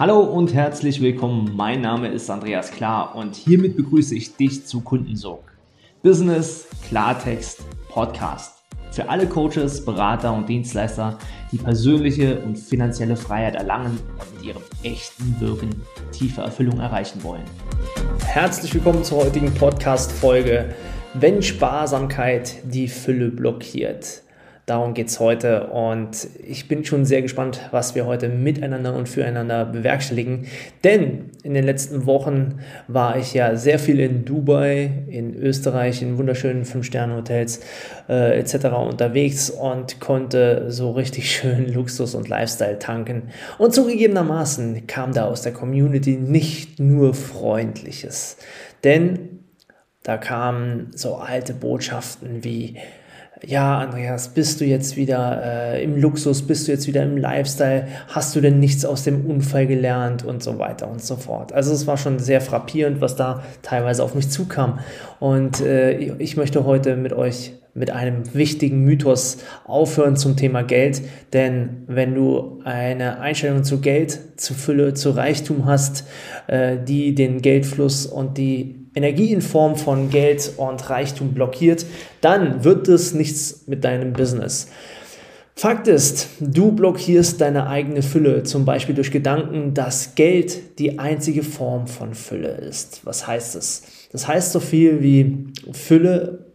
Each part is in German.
Hallo und herzlich willkommen. Mein Name ist Andreas Klar und hiermit begrüße ich dich zu Kundensog. Business Klartext Podcast. Für alle Coaches, Berater und Dienstleister, die persönliche und finanzielle Freiheit erlangen und mit ihrem echten Wirken tiefe Erfüllung erreichen wollen. Herzlich willkommen zur heutigen Podcast-Folge. Wenn Sparsamkeit die Fülle blockiert. Darum geht es heute und ich bin schon sehr gespannt, was wir heute miteinander und füreinander bewerkstelligen. Denn in den letzten Wochen war ich ja sehr viel in Dubai, in Österreich, in wunderschönen Fünf-Sterne-Hotels äh, etc. unterwegs und konnte so richtig schön Luxus und Lifestyle tanken. Und zugegebenermaßen kam da aus der Community nicht nur Freundliches. Denn da kamen so alte Botschaften wie, ja, Andreas, bist du jetzt wieder äh, im Luxus, bist du jetzt wieder im Lifestyle, hast du denn nichts aus dem Unfall gelernt und so weiter und so fort. Also es war schon sehr frappierend, was da teilweise auf mich zukam. Und äh, ich möchte heute mit euch mit einem wichtigen Mythos aufhören zum Thema Geld. Denn wenn du eine Einstellung zu Geld, zu Fülle, zu Reichtum hast, äh, die den Geldfluss und die Energie in Form von Geld und Reichtum blockiert, dann wird es nichts mit deinem Business. Fakt ist, du blockierst deine eigene Fülle, zum Beispiel durch Gedanken, dass Geld die einzige Form von Fülle ist. Was heißt es? Das heißt so viel wie Fülle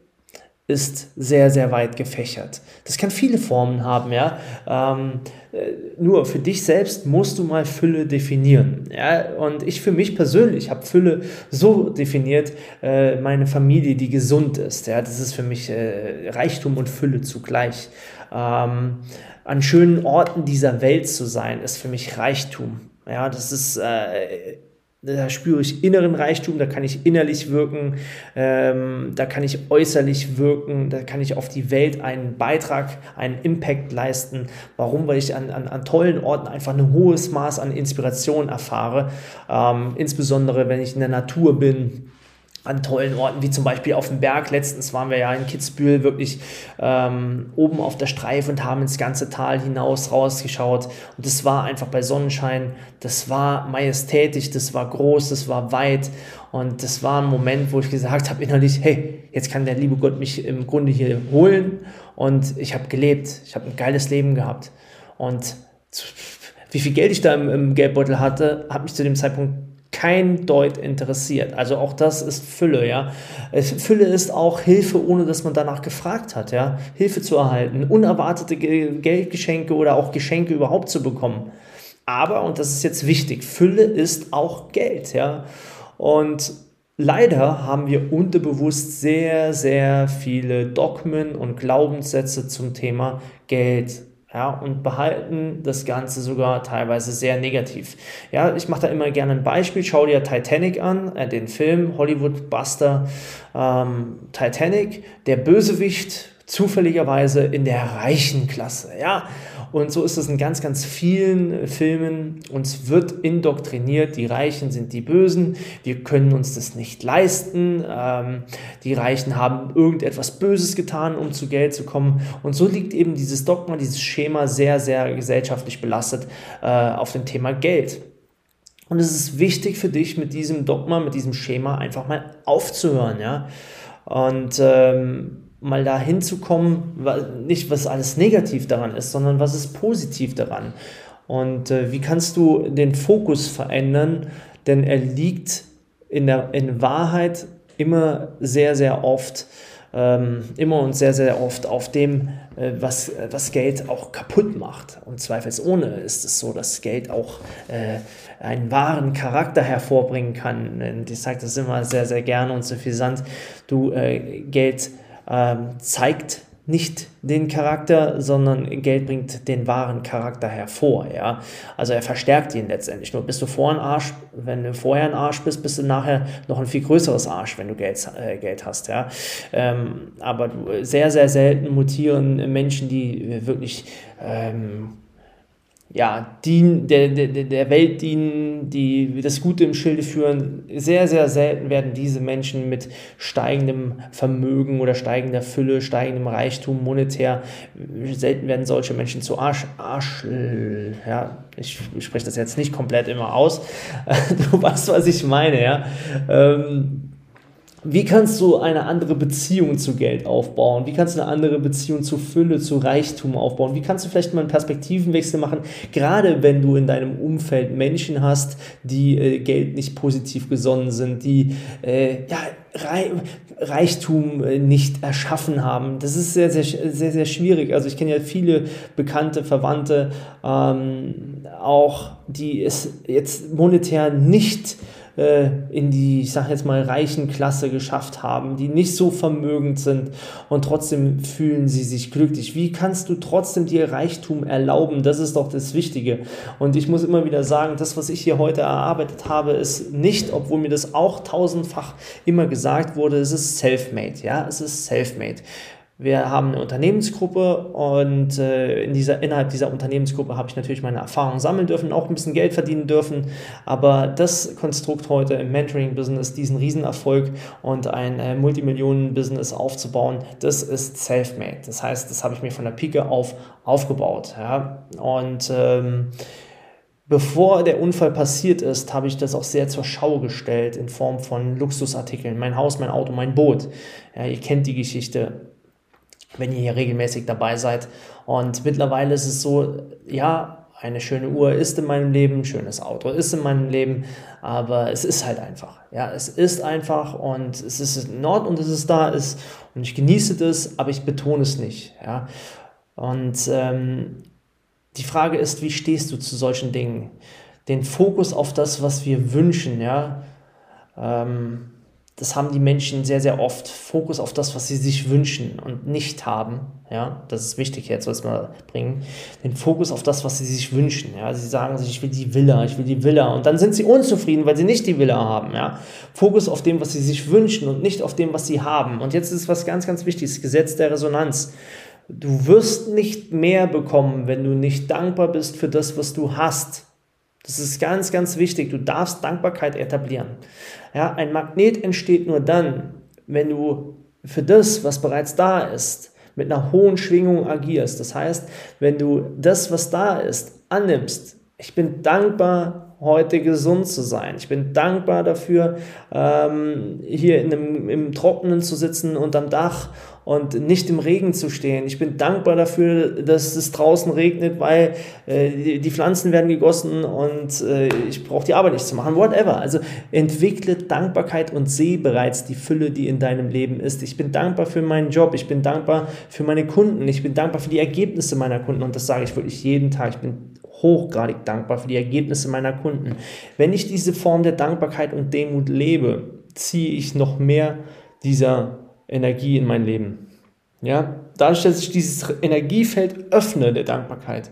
ist sehr, sehr weit gefächert. Das kann viele Formen haben, ja. Ähm, äh, nur für dich selbst musst du mal Fülle definieren. Ja? Und ich für mich persönlich habe Fülle so definiert, äh, meine Familie, die gesund ist. Ja? Das ist für mich äh, Reichtum und Fülle zugleich. Ähm, an schönen Orten dieser Welt zu sein, ist für mich Reichtum. Ja, das ist äh, da spüre ich inneren Reichtum, da kann ich innerlich wirken, ähm, da kann ich äußerlich wirken, da kann ich auf die Welt einen Beitrag, einen Impact leisten. Warum? Weil ich an, an, an tollen Orten einfach ein hohes Maß an Inspiration erfahre, ähm, insbesondere wenn ich in der Natur bin an tollen Orten, wie zum Beispiel auf dem Berg. Letztens waren wir ja in Kitzbühel wirklich ähm, oben auf der Streife und haben ins ganze Tal hinaus rausgeschaut. Und das war einfach bei Sonnenschein, das war majestätisch, das war groß, das war weit. Und das war ein Moment, wo ich gesagt habe innerlich, hey, jetzt kann der liebe Gott mich im Grunde hier holen. Und ich habe gelebt, ich habe ein geiles Leben gehabt. Und wie viel Geld ich da im, im Geldbeutel hatte, hat mich zu dem Zeitpunkt kein Deut interessiert. Also auch das ist Fülle, ja. Fülle ist auch Hilfe, ohne dass man danach gefragt hat, ja. Hilfe zu erhalten, unerwartete Geldgeschenke oder auch Geschenke überhaupt zu bekommen. Aber, und das ist jetzt wichtig, Fülle ist auch Geld, ja. Und leider haben wir unterbewusst sehr, sehr viele Dogmen und Glaubenssätze zum Thema Geld ja, und behalten das Ganze sogar teilweise sehr negativ. Ja, ich mache da immer gerne ein Beispiel. Schau dir Titanic an, äh, den Film Hollywood Buster ähm, Titanic. Der Bösewicht zufälligerweise in der reichen Klasse. Ja, und so ist es in ganz, ganz vielen Filmen. Uns wird indoktriniert, die Reichen sind die Bösen, wir können uns das nicht leisten, ähm, die Reichen haben irgendetwas Böses getan, um zu Geld zu kommen. Und so liegt eben dieses Dogma, dieses Schema sehr, sehr gesellschaftlich belastet äh, auf dem Thema Geld. Und es ist wichtig für dich, mit diesem Dogma, mit diesem Schema einfach mal aufzuhören, ja. Und ähm, mal da hinzukommen, nicht was alles negativ daran ist, sondern was ist positiv daran. Und äh, wie kannst du den Fokus verändern? Denn er liegt in, der, in Wahrheit immer sehr, sehr oft, ähm, immer und sehr, sehr oft auf dem, äh, was, was Geld auch kaputt macht. Und zweifelsohne ist es so, dass Geld auch äh, einen wahren Charakter hervorbringen kann. Ich sage das immer sehr, sehr gerne und suffisant. Du, äh, Geld ähm, zeigt nicht den Charakter, sondern Geld bringt den wahren Charakter hervor, ja. Also er verstärkt ihn letztendlich. Nur bist du vor ein Arsch, wenn du vorher ein Arsch bist, bist du nachher noch ein viel größeres Arsch, wenn du Geld, äh, Geld hast, ja. Ähm, aber sehr, sehr selten mutieren Menschen, die wirklich ähm, ja, dienen, der, der, der Welt dienen, die das Gute im Schilde führen. Sehr, sehr selten werden diese Menschen mit steigendem Vermögen oder steigender Fülle, steigendem Reichtum monetär, selten werden solche Menschen zu Arsch, Arsch, ja, ich, spreche das jetzt nicht komplett immer aus. Du weißt, was ich meine, ja. Ähm, wie kannst du eine andere Beziehung zu Geld aufbauen? Wie kannst du eine andere Beziehung zu Fülle, zu Reichtum aufbauen? Wie kannst du vielleicht mal einen Perspektivenwechsel machen, gerade wenn du in deinem Umfeld Menschen hast, die äh, Geld nicht positiv gesonnen sind, die äh, ja, Reichtum äh, nicht erschaffen haben. Das ist sehr, sehr, sehr, sehr schwierig. Also ich kenne ja viele bekannte Verwandte, ähm, auch die es jetzt monetär nicht äh, in die, ich sage jetzt mal, reichen Klasse geschafft haben, die nicht so vermögend sind und trotzdem fühlen sie sich glücklich. Wie kannst du trotzdem dir Reichtum erlauben? Das ist doch das Wichtige. Und ich muss immer wieder sagen, das, was ich hier heute erarbeitet habe, ist nicht, obwohl mir das auch tausendfach immer gesagt wurde, es ist self-made. Ja, es ist self-made. Wir haben eine Unternehmensgruppe und äh, in dieser, innerhalb dieser Unternehmensgruppe habe ich natürlich meine Erfahrungen sammeln dürfen, auch ein bisschen Geld verdienen dürfen. Aber das Konstrukt heute im Mentoring-Business, diesen Riesenerfolg und ein äh, Multimillionen-Business aufzubauen, das ist self-made. Das heißt, das habe ich mir von der Pike auf aufgebaut. Ja? Und ähm, Bevor der Unfall passiert ist, habe ich das auch sehr zur Schau gestellt in Form von Luxusartikeln. Mein Haus, mein Auto, mein Boot. Ja, ihr kennt die Geschichte wenn ihr hier regelmäßig dabei seid. Und mittlerweile ist es so, ja, eine schöne Uhr ist in meinem Leben, ein schönes Auto ist in meinem Leben, aber es ist halt einfach. Ja, es ist einfach und es ist in Ordnung, dass es da ist und ich genieße das, aber ich betone es nicht. Ja, und ähm, die Frage ist, wie stehst du zu solchen Dingen? Den Fokus auf das, was wir wünschen, ja, ähm, das haben die Menschen sehr, sehr oft. Fokus auf das, was sie sich wünschen und nicht haben. Ja, das ist wichtig jetzt, was wir bringen. Den Fokus auf das, was sie sich wünschen. Ja, sie sagen sich, ich will die Villa, ich will die Villa. Und dann sind sie unzufrieden, weil sie nicht die Villa haben. Ja, Fokus auf dem, was sie sich wünschen und nicht auf dem, was sie haben. Und jetzt ist was ganz, ganz Wichtiges: Gesetz der Resonanz. Du wirst nicht mehr bekommen, wenn du nicht dankbar bist für das, was du hast. Das ist ganz, ganz wichtig. Du darfst Dankbarkeit etablieren. Ja, ein Magnet entsteht nur dann, wenn du für das, was bereits da ist, mit einer hohen Schwingung agierst. Das heißt, wenn du das, was da ist, annimmst, ich bin dankbar, heute gesund zu sein. Ich bin dankbar dafür, ähm, hier in einem, im Trockenen zu sitzen und am Dach und nicht im Regen zu stehen. Ich bin dankbar dafür, dass es draußen regnet, weil äh, die, Pflanzen werden gegossen und äh, ich brauche die Arbeit nicht zu machen. Whatever. Also entwickle Dankbarkeit und sehe bereits die Fülle, die in deinem Leben ist. Ich bin dankbar für meinen Job. Ich bin dankbar für meine Kunden. Ich bin dankbar für die Ergebnisse meiner Kunden. Und das sage ich wirklich jeden Tag. Ich bin hochgradig dankbar für die Ergebnisse meiner Kunden. Wenn ich diese Form der Dankbarkeit und Demut lebe, ziehe ich noch mehr dieser Energie in mein Leben. Ja, dadurch, dass ich dieses Energiefeld öffne der Dankbarkeit,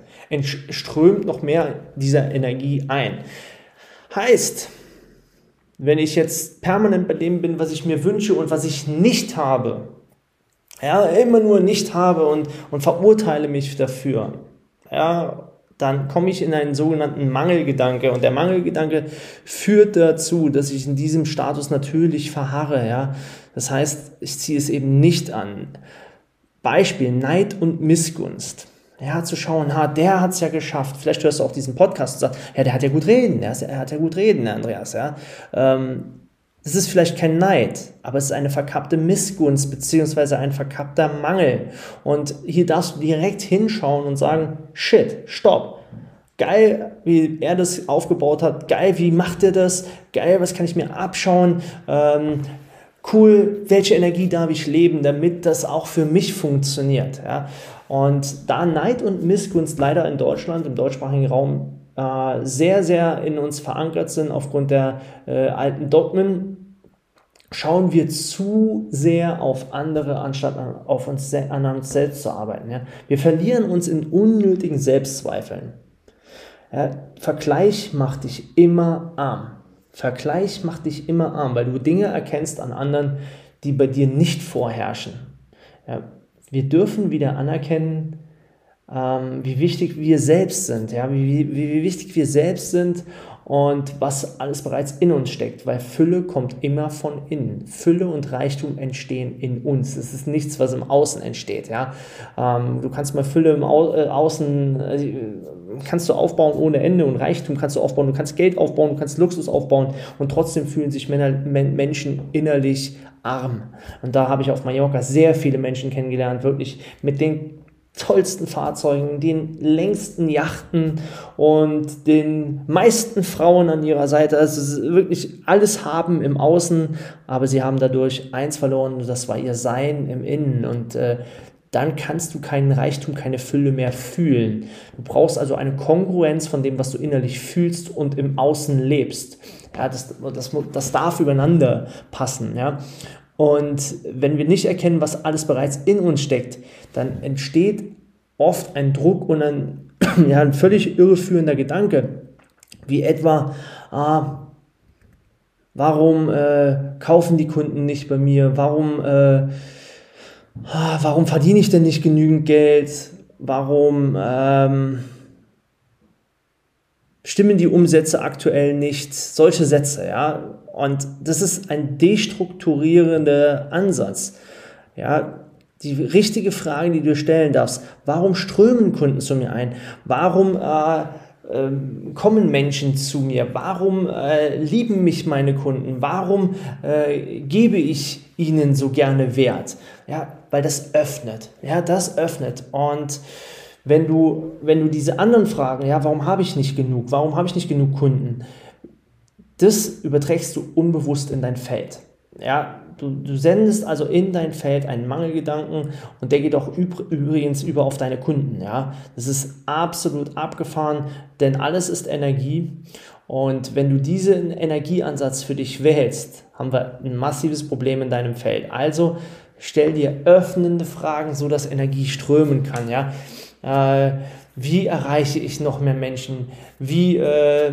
strömt noch mehr dieser Energie ein. Heißt, wenn ich jetzt permanent bei dem bin, was ich mir wünsche und was ich nicht habe, ja, immer nur nicht habe und, und verurteile mich dafür, ja, dann komme ich in einen sogenannten Mangelgedanke und der Mangelgedanke führt dazu, dass ich in diesem Status natürlich verharre, ja. Das heißt, ich ziehe es eben nicht an. Beispiel Neid und Missgunst. Ja, zu schauen, ha, der hat es ja geschafft. Vielleicht hörst du auch diesen Podcast und sagst, ja, der hat ja gut reden, der, er hat ja gut reden, der Andreas, ja. Ähm, es ist vielleicht kein Neid, aber es ist eine verkappte Missgunst beziehungsweise ein verkappter Mangel. Und hier darfst du direkt hinschauen und sagen, shit, stopp. Geil, wie er das aufgebaut hat. Geil, wie macht er das? Geil, was kann ich mir abschauen? Ähm, cool, welche Energie darf ich leben, damit das auch für mich funktioniert. Ja? Und da Neid und Missgunst leider in Deutschland, im deutschsprachigen Raum, äh, sehr, sehr in uns verankert sind aufgrund der äh, alten Dogmen, schauen wir zu sehr auf andere, anstatt an, auf uns, an uns selbst zu arbeiten. Ja? Wir verlieren uns in unnötigen Selbstzweifeln. Ja? Vergleich macht dich immer arm. Vergleich macht dich immer arm, weil du Dinge erkennst an anderen, die bei dir nicht vorherrschen. Ja, wir dürfen wieder anerkennen, ähm, wie wichtig wir selbst sind, ja, wie, wie, wie wichtig wir selbst sind und was alles bereits in uns steckt, weil Fülle kommt immer von innen. Fülle und Reichtum entstehen in uns. Es ist nichts, was im Außen entsteht. Ja? Ähm, du kannst mal Fülle im Au äh, Außen, äh, kannst du aufbauen ohne Ende und Reichtum kannst du aufbauen, du kannst Geld aufbauen, du kannst Luxus aufbauen und trotzdem fühlen sich Männer, Menschen innerlich arm. Und da habe ich auf Mallorca sehr viele Menschen kennengelernt, wirklich mit den tollsten Fahrzeugen, den längsten Yachten und den meisten Frauen an ihrer Seite. Also wirklich alles haben im Außen, aber sie haben dadurch eins verloren, das war ihr Sein im Innen. Und äh, dann kannst du keinen Reichtum, keine Fülle mehr fühlen. Du brauchst also eine Kongruenz von dem, was du innerlich fühlst und im Außen lebst. Ja, das, das, das darf übereinander passen. Ja? Und wenn wir nicht erkennen, was alles bereits in uns steckt, dann entsteht oft ein Druck und ein, ja, ein völlig irreführender Gedanke, wie etwa, ah, warum äh, kaufen die Kunden nicht bei mir, warum, äh, ah, warum verdiene ich denn nicht genügend Geld, warum ähm, stimmen die Umsätze aktuell nicht, solche Sätze, ja, und das ist ein destrukturierender Ansatz. Ja, die richtige Frage, die du stellen darfst, warum strömen Kunden zu mir ein? Warum äh, äh, kommen Menschen zu mir? Warum äh, lieben mich meine Kunden? Warum äh, gebe ich ihnen so gerne Wert? Ja, weil das öffnet. Ja, das öffnet. Und wenn du, wenn du diese anderen Fragen, ja, warum habe ich nicht genug? Warum habe ich nicht genug Kunden? Das überträgst du unbewusst in dein Feld. Ja, du, du sendest also in dein Feld einen Mangelgedanken und der geht auch übrigens über auf deine Kunden. Ja, das ist absolut abgefahren, denn alles ist Energie. Und wenn du diesen Energieansatz für dich wählst, haben wir ein massives Problem in deinem Feld. Also stell dir öffnende Fragen, so dass Energie strömen kann. Ja, äh, wie erreiche ich noch mehr Menschen? Wie äh,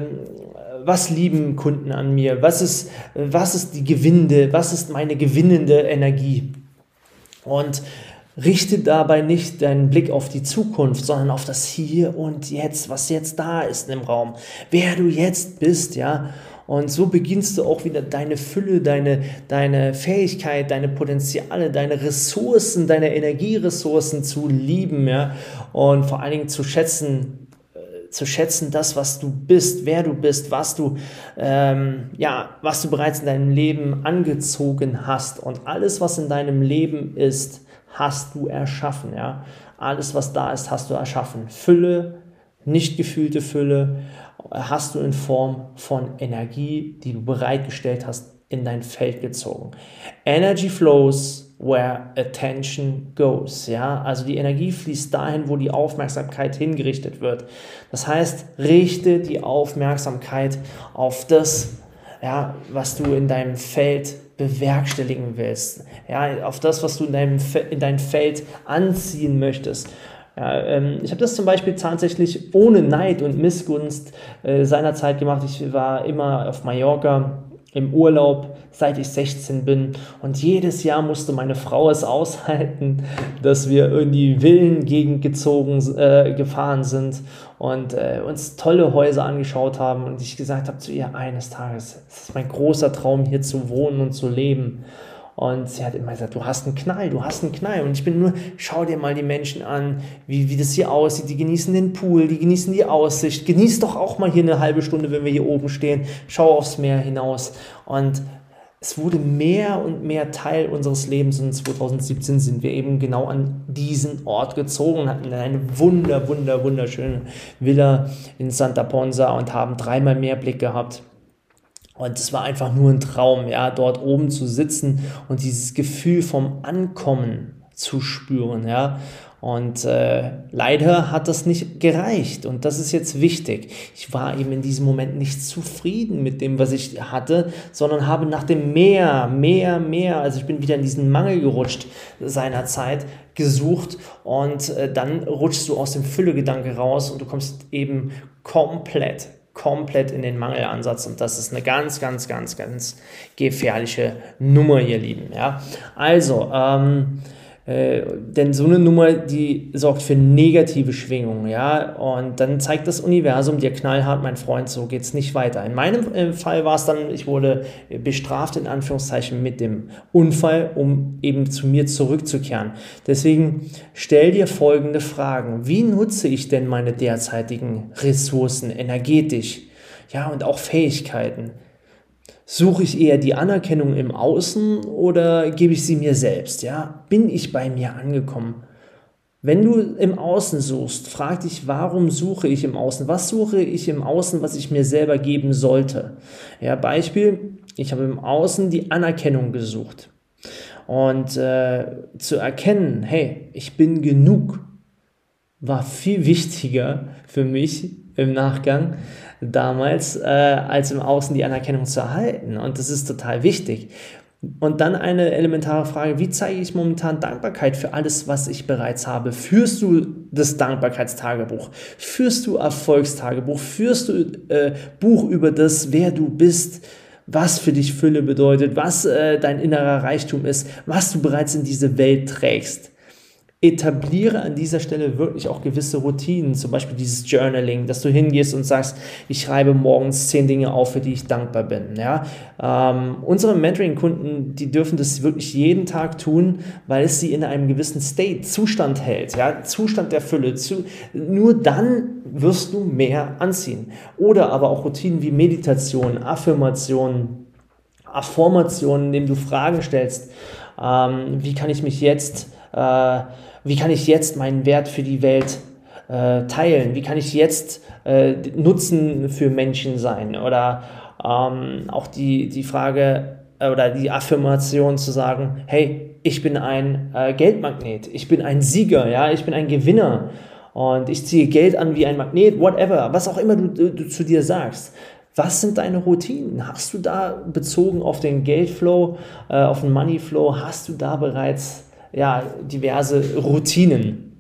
was lieben Kunden an mir? Was ist, was ist die gewinnende, was ist meine gewinnende Energie? Und richte dabei nicht deinen Blick auf die Zukunft, sondern auf das Hier und Jetzt, was jetzt da ist im Raum, wer du jetzt bist, ja. Und so beginnst du auch wieder deine Fülle, deine, deine Fähigkeit, deine Potenziale, deine Ressourcen, deine Energieressourcen zu lieben, ja. Und vor allen Dingen zu schätzen, zu schätzen, das, was du bist, wer du bist, was du, ähm, ja, was du bereits in deinem Leben angezogen hast. Und alles, was in deinem Leben ist, hast du erschaffen. Ja? Alles, was da ist, hast du erschaffen. Fülle, nicht gefühlte Fülle, hast du in Form von Energie, die du bereitgestellt hast, in dein Feld gezogen. Energy flows where attention goes. Ja, also die Energie fließt dahin, wo die Aufmerksamkeit hingerichtet wird. Das heißt, richte die Aufmerksamkeit auf das, ja, was du in deinem Feld bewerkstelligen willst. Ja, auf das, was du in, deinem, in dein Feld anziehen möchtest. Ja, ähm, ich habe das zum Beispiel tatsächlich ohne Neid und Missgunst äh, seinerzeit gemacht. Ich war immer auf Mallorca im Urlaub, seit ich 16 bin. Und jedes Jahr musste meine Frau es aushalten, dass wir in die Villengegend gezogen, äh, gefahren sind und äh, uns tolle Häuser angeschaut haben. Und ich gesagt habe zu ihr, eines Tages, es ist mein großer Traum, hier zu wohnen und zu leben. Und sie hat immer gesagt, du hast einen Knall, du hast einen Knall. Und ich bin nur, schau dir mal die Menschen an, wie, wie das hier aussieht. Die genießen den Pool, die genießen die Aussicht. Genieß doch auch mal hier eine halbe Stunde, wenn wir hier oben stehen. Schau aufs Meer hinaus. Und es wurde mehr und mehr Teil unseres Lebens und 2017 sind wir eben genau an diesen Ort gezogen, hatten eine wunder, wunder, wunderschöne Villa in Santa Ponsa und haben dreimal mehr Blick gehabt und es war einfach nur ein Traum, ja, dort oben zu sitzen und dieses Gefühl vom Ankommen zu spüren, ja. Und äh, leider hat das nicht gereicht. Und das ist jetzt wichtig. Ich war eben in diesem Moment nicht zufrieden mit dem, was ich hatte, sondern habe nach dem mehr, mehr, mehr, also ich bin wieder in diesen Mangel gerutscht seinerzeit, gesucht. Und äh, dann rutschst du aus dem Füllegedanke raus und du kommst eben komplett komplett in den Mangelansatz und das ist eine ganz, ganz, ganz, ganz gefährliche Nummer, ihr Lieben. Ja? Also, ähm, Äh, denn so eine Nummer, die sorgt für negative Schwingungen, ja, und dann zeigt das Universum dir knallhart, mein Freund, so geht's nicht weiter. In meinem äh, Fall war es dann, ich wurde bestraft in Anführungszeichen mit dem Unfall, um eben zu mir zurückzukehren. Deswegen stell dir folgende Fragen. Wie nutze ich denn meine derzeitigen Ressourcen energetisch? Ja, und auch Fähigkeiten. Suche ich eher die Anerkennung im Außen oder gebe ich sie mir selbst? Ja, bin ich bei mir angekommen? Wenn du im Außen suchst, frag dich, warum suche ich im Außen? Was suche ich im Außen, was ich mir selber geben sollte? Ja, Beispiel, ich habe im Außen die Anerkennung gesucht. Und äh, zu erkennen, hey, ich bin genug, war viel wichtiger für mich im Nachgang, damals, äh, als im Außen die Anerkennung zu erhalten. Und das ist total wichtig. Und dann eine elementare Frage, wie zeige ich momentan Dankbarkeit für alles, was ich bereits habe? Führst du das Dankbarkeitstagebuch? Führst du Erfolgstagebuch? Führst du äh, Buch über das, wer du bist? Was für dich Fülle bedeutet? Was äh, dein innerer Reichtum ist? Was du bereits in diese Welt trägst? Etabliere an dieser Stelle wirklich auch gewisse Routinen, zum Beispiel dieses Journaling, dass du hingehst und sagst, ich schreibe morgens zehn Dinge auf, für die ich dankbar bin. Ja? Ähm, unsere Mentoring-Kunden, die dürfen das wirklich jeden Tag tun, weil es sie in einem gewissen State, Zustand hält, ja? Zustand der Fülle. Zu, nur dann wirst du mehr anziehen. Oder aber auch Routinen wie Meditation, Affirmation, Affirmationen, indem du Fragen stellst. Ähm, wie kann ich mich jetzt wie kann ich jetzt meinen Wert für die Welt äh, teilen? Wie kann ich jetzt äh, Nutzen für Menschen sein? Oder ähm, auch die, die Frage äh, oder die Affirmation zu sagen, hey, ich bin ein äh, Geldmagnet, ich bin ein Sieger, ja, ich bin ein Gewinner und ich ziehe Geld an wie ein Magnet, whatever, was auch immer du, du, du zu dir sagst. Was sind deine Routinen? Hast du da bezogen auf den Geldflow, äh, auf den Moneyflow, hast du da bereits ja, diverse Routinen.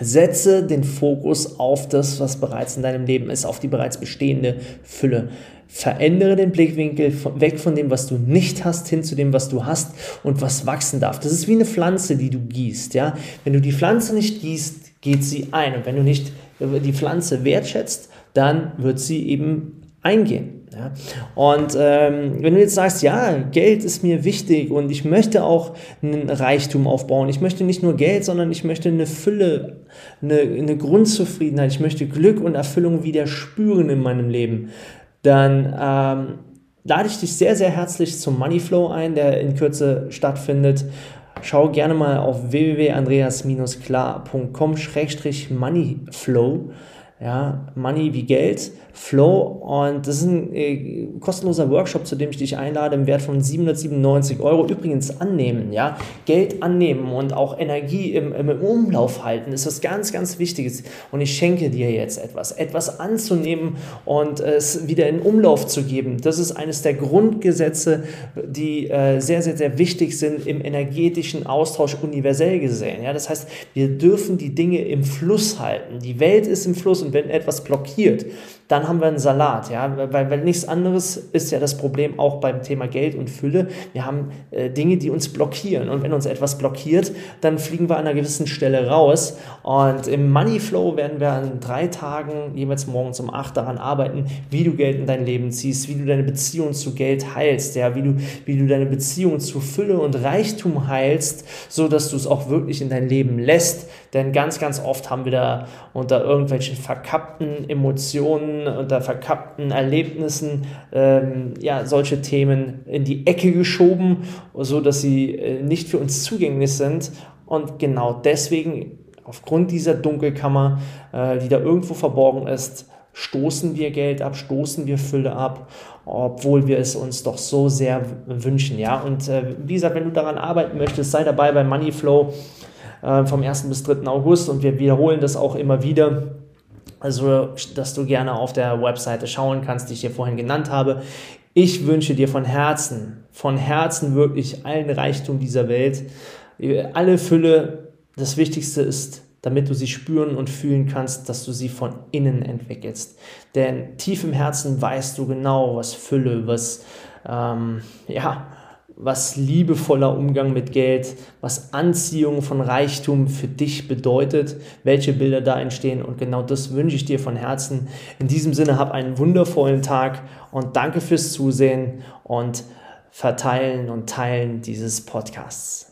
Setze den Fokus auf das, was bereits in deinem Leben ist, auf die bereits bestehende Fülle. Verändere den Blickwinkel weg von dem, was du nicht hast, hin zu dem, was du hast und was wachsen darf. Das ist wie eine Pflanze, die du gießt. Ja? Wenn du die Pflanze nicht gießt, geht sie ein. Und wenn du nicht die Pflanze wertschätzt, dann wird sie eben eingehen. Ja? Und ähm, wenn du jetzt sagst, ja, Geld ist mir wichtig und ich möchte auch einen Reichtum aufbauen, ich möchte nicht nur Geld, sondern ich möchte eine Fülle, eine, eine Grundzufriedenheit, ich möchte Glück und Erfüllung wieder spüren in meinem Leben, dann ähm, lade ich dich sehr, sehr herzlich zum Moneyflow ein, der in Kürze stattfindet. Schau gerne mal auf www.andreas-klar.com-moneyflow. Ja, Money wie Geld Flow und das ist ein äh, kostenloser Workshop, zu dem ich dich einlade im Wert von 797 Euro. Übrigens annehmen, ja, Geld annehmen und auch Energie im, im Umlauf halten ist was ganz, ganz Wichtiges und ich schenke dir jetzt etwas, etwas anzunehmen und es wieder in Umlauf zu geben. Das ist eines der Grundgesetze, die äh, sehr, sehr, sehr wichtig sind im energetischen Austausch universell gesehen. Ja, das heißt, wir dürfen die Dinge im Fluss halten. Die Welt ist im Fluss und wenn etwas blockiert, dann haben wir einen Salat, ja, weil, weil nichts anderes ist ja das Problem auch beim Thema Geld und Fülle. Wir haben äh, Dinge, die uns blockieren. Und wenn uns etwas blockiert, dann fliegen wir an einer gewissen Stelle raus. Und im Money Flow werden wir an drei Tagen jeweils morgens um acht daran arbeiten, wie du Geld in dein Leben ziehst, wie du deine Beziehung zu Geld heilst, ja, wie du, wie du deine Beziehung zu Fülle und Reichtum heilst, so dass du es auch wirklich in dein Leben lässt, denn ganz, ganz oft haben wir da unter irgendwelchen verkappten Emotionen unter verkappten Erlebnissen ähm, ja, solche Themen in die Ecke geschoben, so dass sie äh, nicht für uns zugänglich sind. Und genau deswegen, aufgrund dieser Dunkelkammer, äh, die da irgendwo verborgen ist, stoßen wir Geld ab, stoßen wir Fülle ab, obwohl wir es uns doch so sehr wünschen. Ja, und äh, wie gesagt, wenn du daran arbeiten möchtest, sei dabei bei Moneyflow äh, vom 1. bis 3. August und wir wiederholen das auch immer wieder. Also, dass du gerne auf der Webseite schauen kannst, die ich hier vorhin genannt habe. Ich wünsche dir von Herzen, von Herzen wirklich allen Reichtum dieser Welt, alle Fülle. Das Wichtigste ist, damit du sie spüren und fühlen kannst, dass du sie von innen entwickelst. Denn tief im Herzen weißt du genau, was Fülle, was, ähm, ja, was liebevoller Umgang mit Geld, was Anziehung von Reichtum für dich bedeutet, welche Bilder da entstehen. Und genau das wünsche ich dir von Herzen. In diesem Sinne, hab einen wundervollen Tag und danke fürs Zusehen und Verteilen und Teilen dieses Podcasts.